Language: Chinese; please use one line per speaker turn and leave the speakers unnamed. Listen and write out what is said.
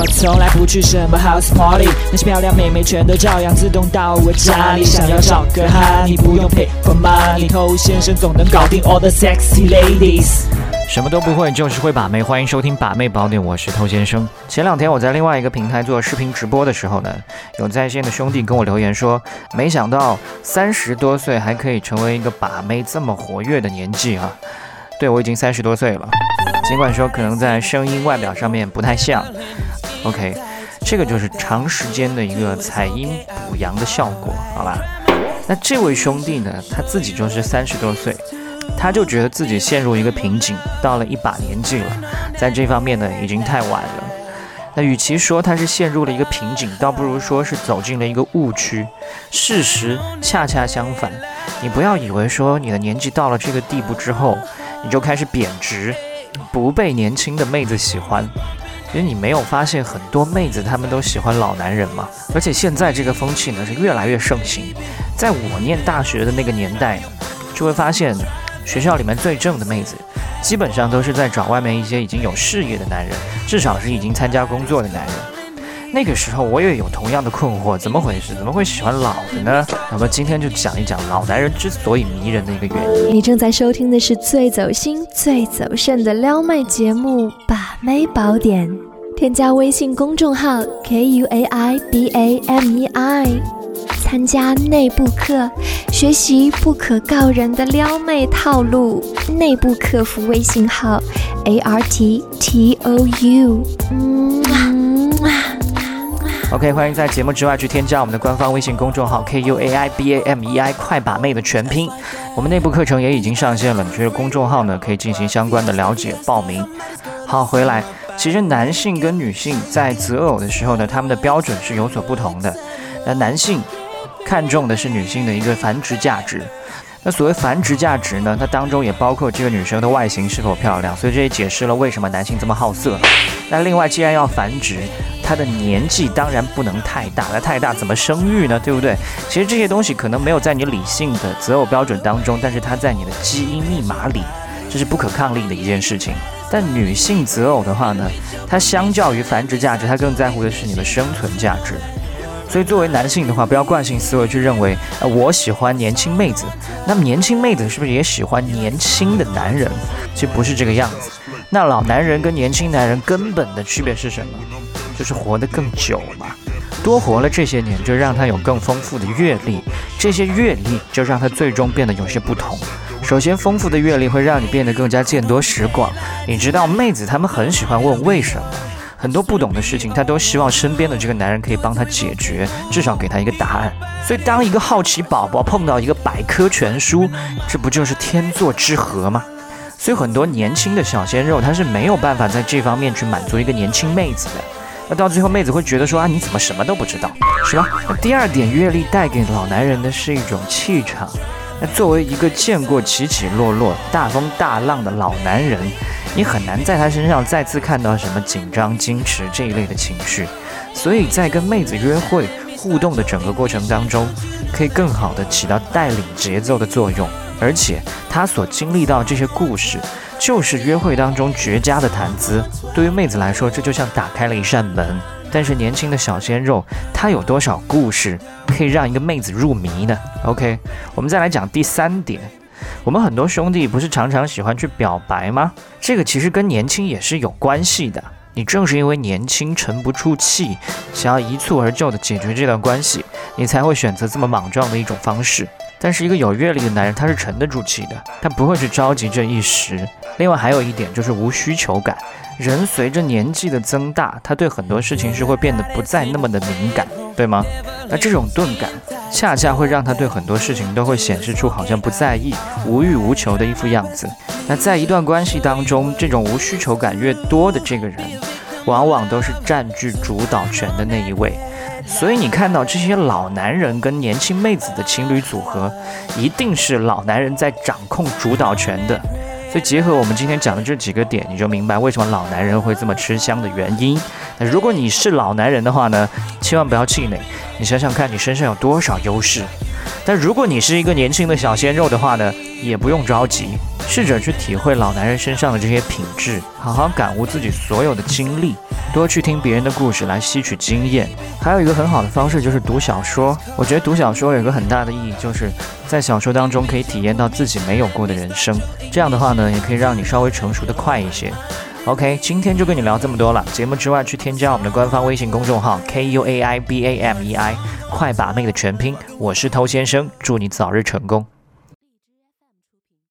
我从来不去什么 house party，那些漂亮妹妹全都照样自动到我家里。想要找个哈，你不用 pay for money，偷先生总能搞定 all the sexy ladies。
什么都不会，就是会把妹。欢迎收听把妹宝典，我是偷先生。前两天我在另外一个平台做视频直播的时候呢，有在线的兄弟跟我留言说，没想到三十多岁还可以成为一个把妹这么活跃的年纪啊！对我已经三十多岁了，尽管说可能在声音外表上面不太像。OK，这个就是长时间的一个采阴补阳的效果，好吧？那这位兄弟呢，他自己就是三十多岁。他就觉得自己陷入一个瓶颈，到了一把年纪了，在这方面呢已经太晚了。那与其说他是陷入了一个瓶颈，倒不如说是走进了一个误区。事实恰恰相反，你不要以为说你的年纪到了这个地步之后，你就开始贬值，不被年轻的妹子喜欢。因为你没有发现很多妹子她们都喜欢老男人嘛？而且现在这个风气呢是越来越盛行。在我念大学的那个年代，就会发现。学校里面最正的妹子，基本上都是在找外面一些已经有事业的男人，至少是已经参加工作的男人。那个时候我也有同样的困惑，怎么回事？怎么会喜欢老的呢？那么今天就讲一讲老男人之所以迷人的一个原因。
你正在收听的是最走心、最走肾的撩妹节目《把妹宝典》，添加微信公众号 k u a i b a m e i。参加内部课，学习不可告人的撩妹套路。内部客服微信号：a r t t o u。
OK，欢迎在节目之外去添加我们的官方微信公众号 k u a i b a m e i，快把妹的全拼。我们内部课程也已经上线了，你这个公众号呢可以进行相关的了解报名。好，回来，其实男性跟女性在择偶的时候呢，他们的标准是有所不同的。那男性。看重的是女性的一个繁殖价值，那所谓繁殖价值呢？它当中也包括这个女生的外形是否漂亮，所以这也解释了为什么男性这么好色。那另外，既然要繁殖，他的年纪当然不能太大，那太大怎么生育呢？对不对？其实这些东西可能没有在你理性的择偶标准当中，但是它在你的基因密码里，这是不可抗力的一件事情。但女性择偶的话呢，它相较于繁殖价值，它更在乎的是你的生存价值。所以，作为男性的话，不要惯性思维去认为，呃，我喜欢年轻妹子，那么年轻妹子是不是也喜欢年轻的男人？其实不是这个样子。那老男人跟年轻男人根本的区别是什么？就是活得更久嘛，多活了这些年，就让他有更丰富的阅历，这些阅历就让他最终变得有些不同。首先，丰富的阅历会让你变得更加见多识广。你知道，妹子她们很喜欢问为什么。很多不懂的事情，他都希望身边的这个男人可以帮他解决，至少给他一个答案。所以，当一个好奇宝宝碰到一个百科全书，这不就是天作之合吗？所以，很多年轻的小鲜肉他是没有办法在这方面去满足一个年轻妹子的。那到最后，妹子会觉得说啊，你怎么什么都不知道，是吧？那第二点，阅历带给老男人的是一种气场。那作为一个见过起起落落、大风大浪的老男人。你很难在他身上再次看到什么紧张、矜持这一类的情绪，所以在跟妹子约会互动的整个过程当中，可以更好的起到带领节奏的作用。而且他所经历到这些故事，就是约会当中绝佳的谈资。对于妹子来说，这就像打开了一扇门。但是年轻的小鲜肉，他有多少故事可以让一个妹子入迷呢？OK，我们再来讲第三点。我们很多兄弟不是常常喜欢去表白吗？这个其实跟年轻也是有关系的。你正是因为年轻沉不住气，想要一蹴而就的解决这段关系，你才会选择这么莽撞的一种方式。但是一个有阅历的男人，他是沉得住气的，他不会去着急这一时。另外还有一点就是无需求感。人随着年纪的增大，他对很多事情是会变得不再那么的敏感，对吗？那这种钝感，恰恰会让他对很多事情都会显示出好像不在意、无欲无求的一副样子。那在一段关系当中，这种无需求感越多的这个人，往往都是占据主导权的那一位。所以你看到这些老男人跟年轻妹子的情侣组合，一定是老男人在掌控主导权的。所以结合我们今天讲的这几个点，你就明白为什么老男人会这么吃香的原因。那如果你是老男人的话呢，千万不要气馁，你想想看你身上有多少优势。但如果你是一个年轻的小鲜肉的话呢，也不用着急，试着去体会老男人身上的这些品质，好好感悟自己所有的经历，多去听别人的故事来吸取经验。还有一个很好的方式就是读小说。我觉得读小说有个很大的意义，就是在小说当中可以体验到自己没有过的人生。这样的话呢，也可以让你稍微成熟的快一些。OK，今天就跟你聊这么多了。节目之外，去添加我们的官方微信公众号 K U A I B A M E I，快把妹的全拼。我是偷先生，祝你早日成功。